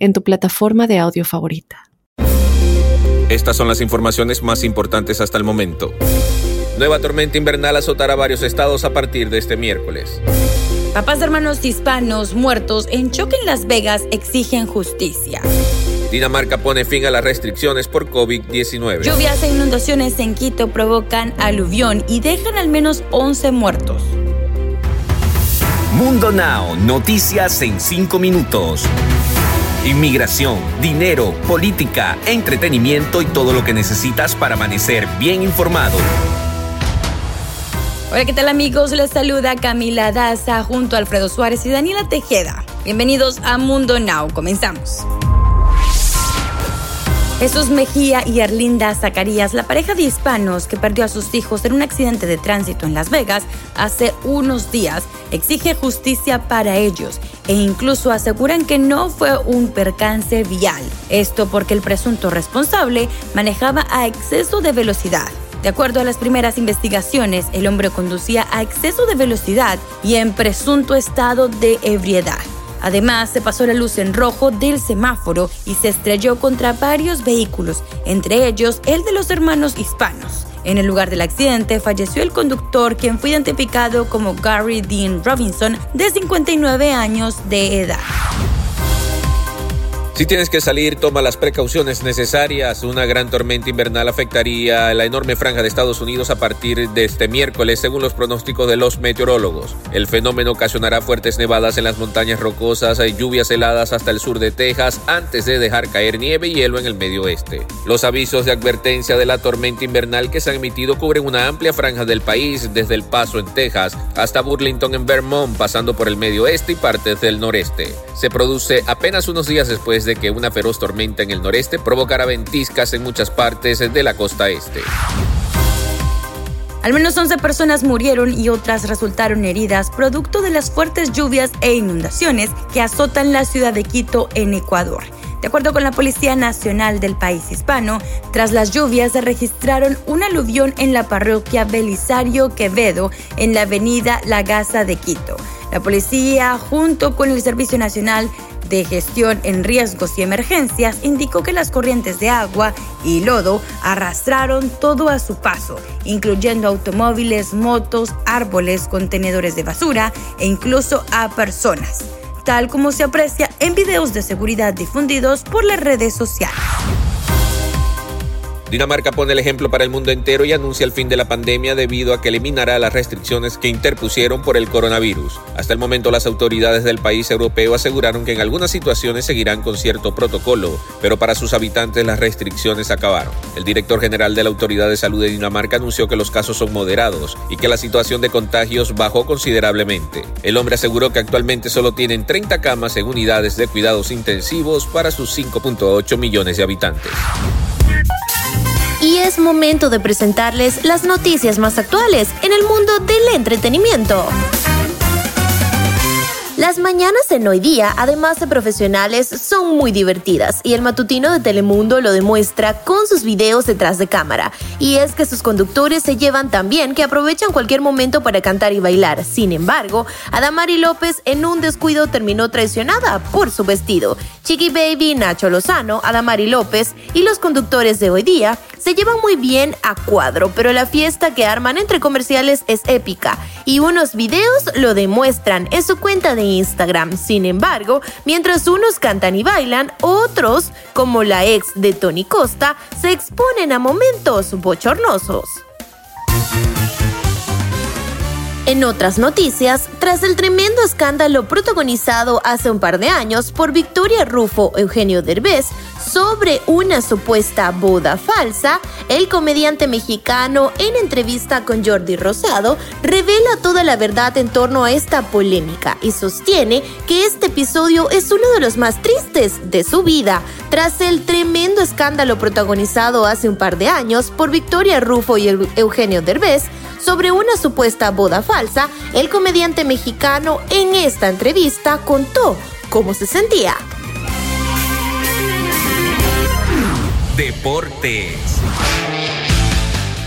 en tu plataforma de audio favorita. Estas son las informaciones más importantes hasta el momento. Nueva tormenta invernal azotará varios estados a partir de este miércoles. Papás de hermanos hispanos muertos en choque en Las Vegas exigen justicia. Dinamarca pone fin a las restricciones por COVID-19. Lluvias e inundaciones en Quito provocan aluvión y dejan al menos 11 muertos. Mundo Now, noticias en 5 minutos. Inmigración, dinero, política, entretenimiento y todo lo que necesitas para amanecer bien informado. Hola, ¿qué tal amigos? Les saluda Camila Daza junto a Alfredo Suárez y Daniela Tejeda. Bienvenidos a Mundo Now. Comenzamos. Jesús Mejía y Arlinda Zacarías, la pareja de hispanos que perdió a sus hijos en un accidente de tránsito en Las Vegas hace unos días, exige justicia para ellos e incluso aseguran que no fue un percance vial. Esto porque el presunto responsable manejaba a exceso de velocidad. De acuerdo a las primeras investigaciones, el hombre conducía a exceso de velocidad y en presunto estado de ebriedad. Además, se pasó la luz en rojo del semáforo y se estrelló contra varios vehículos, entre ellos el de los hermanos hispanos. En el lugar del accidente falleció el conductor, quien fue identificado como Gary Dean Robinson, de 59 años de edad. Si tienes que salir, toma las precauciones necesarias. Una gran tormenta invernal afectaría la enorme franja de Estados Unidos a partir de este miércoles, según los pronósticos de los meteorólogos. El fenómeno ocasionará fuertes nevadas en las montañas rocosas y lluvias heladas hasta el sur de Texas antes de dejar caer nieve y hielo en el medio oeste. Los avisos de advertencia de la tormenta invernal que se han emitido cubren una amplia franja del país, desde El Paso en Texas hasta Burlington en Vermont, pasando por el medio oeste y partes del noreste. Se produce apenas unos días después de que una feroz tormenta en el noreste provocará ventiscas en muchas partes de la costa este. Al menos 11 personas murieron y otras resultaron heridas producto de las fuertes lluvias e inundaciones que azotan la ciudad de Quito en Ecuador. De acuerdo con la Policía Nacional del país hispano, tras las lluvias se registraron un aluvión en la parroquia Belisario Quevedo en la avenida La Gaza de Quito. La policía, junto con el Servicio Nacional de Gestión en Riesgos y Emergencias indicó que las corrientes de agua y lodo arrastraron todo a su paso, incluyendo automóviles, motos, árboles, contenedores de basura e incluso a personas, tal como se aprecia en videos de seguridad difundidos por las redes sociales. Dinamarca pone el ejemplo para el mundo entero y anuncia el fin de la pandemia debido a que eliminará las restricciones que interpusieron por el coronavirus. Hasta el momento las autoridades del país europeo aseguraron que en algunas situaciones seguirán con cierto protocolo, pero para sus habitantes las restricciones acabaron. El director general de la Autoridad de Salud de Dinamarca anunció que los casos son moderados y que la situación de contagios bajó considerablemente. El hombre aseguró que actualmente solo tienen 30 camas en unidades de cuidados intensivos para sus 5.8 millones de habitantes y es momento de presentarles las noticias más actuales en el mundo del entretenimiento. Las mañanas en hoy día, además de profesionales, son muy divertidas y el matutino de Telemundo lo demuestra con sus videos detrás de cámara. Y es que sus conductores se llevan tan bien que aprovechan cualquier momento para cantar y bailar. Sin embargo, Adamari López en un descuido terminó traicionada por su vestido. Chiqui Baby, Nacho Lozano, Adamari López y los conductores de hoy día se llevan muy bien a cuadro, pero la fiesta que arman entre comerciales es épica y unos videos lo demuestran en su cuenta de Instagram. Sin embargo, mientras unos cantan y bailan, otros, como la ex de Tony Costa, se exponen a momentos bochornosos. En otras noticias, tras el tremendo escándalo protagonizado hace un par de años por Victoria Rufo Eugenio Derbez, sobre una supuesta boda falsa, el comediante mexicano en entrevista con Jordi Rosado revela toda la verdad en torno a esta polémica y sostiene que este episodio es uno de los más tristes de su vida, tras el tremendo escándalo protagonizado hace un par de años por Victoria Rufo y Eugenio Derbez sobre una supuesta boda falsa, el comediante mexicano en esta entrevista contó cómo se sentía. Deportes.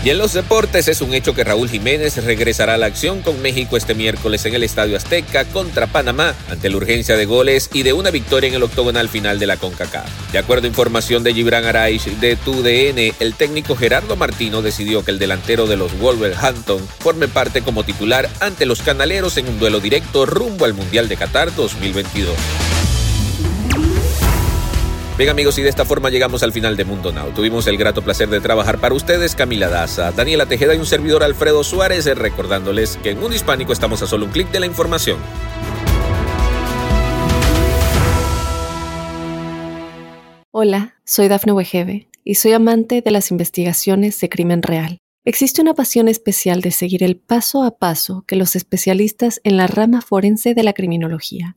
Y en los deportes es un hecho que Raúl Jiménez regresará a la acción con México este miércoles en el Estadio Azteca contra Panamá ante la urgencia de goles y de una victoria en el octogonal final de la CONCACAF. De acuerdo a información de Gibran Araiz de TUDN, el técnico Gerardo Martino decidió que el delantero de los Wolverhampton forme parte como titular ante los canaleros en un duelo directo rumbo al Mundial de Qatar 2022. Bien amigos, y de esta forma llegamos al final de Mundo Now. Tuvimos el grato placer de trabajar para ustedes Camila Daza, Daniela Tejeda y un servidor Alfredo Suárez, recordándoles que en Mundo Hispánico estamos a solo un clic de la información. Hola, soy Dafne Wegebe y soy amante de las investigaciones de crimen real. Existe una pasión especial de seguir el paso a paso que los especialistas en la rama forense de la criminología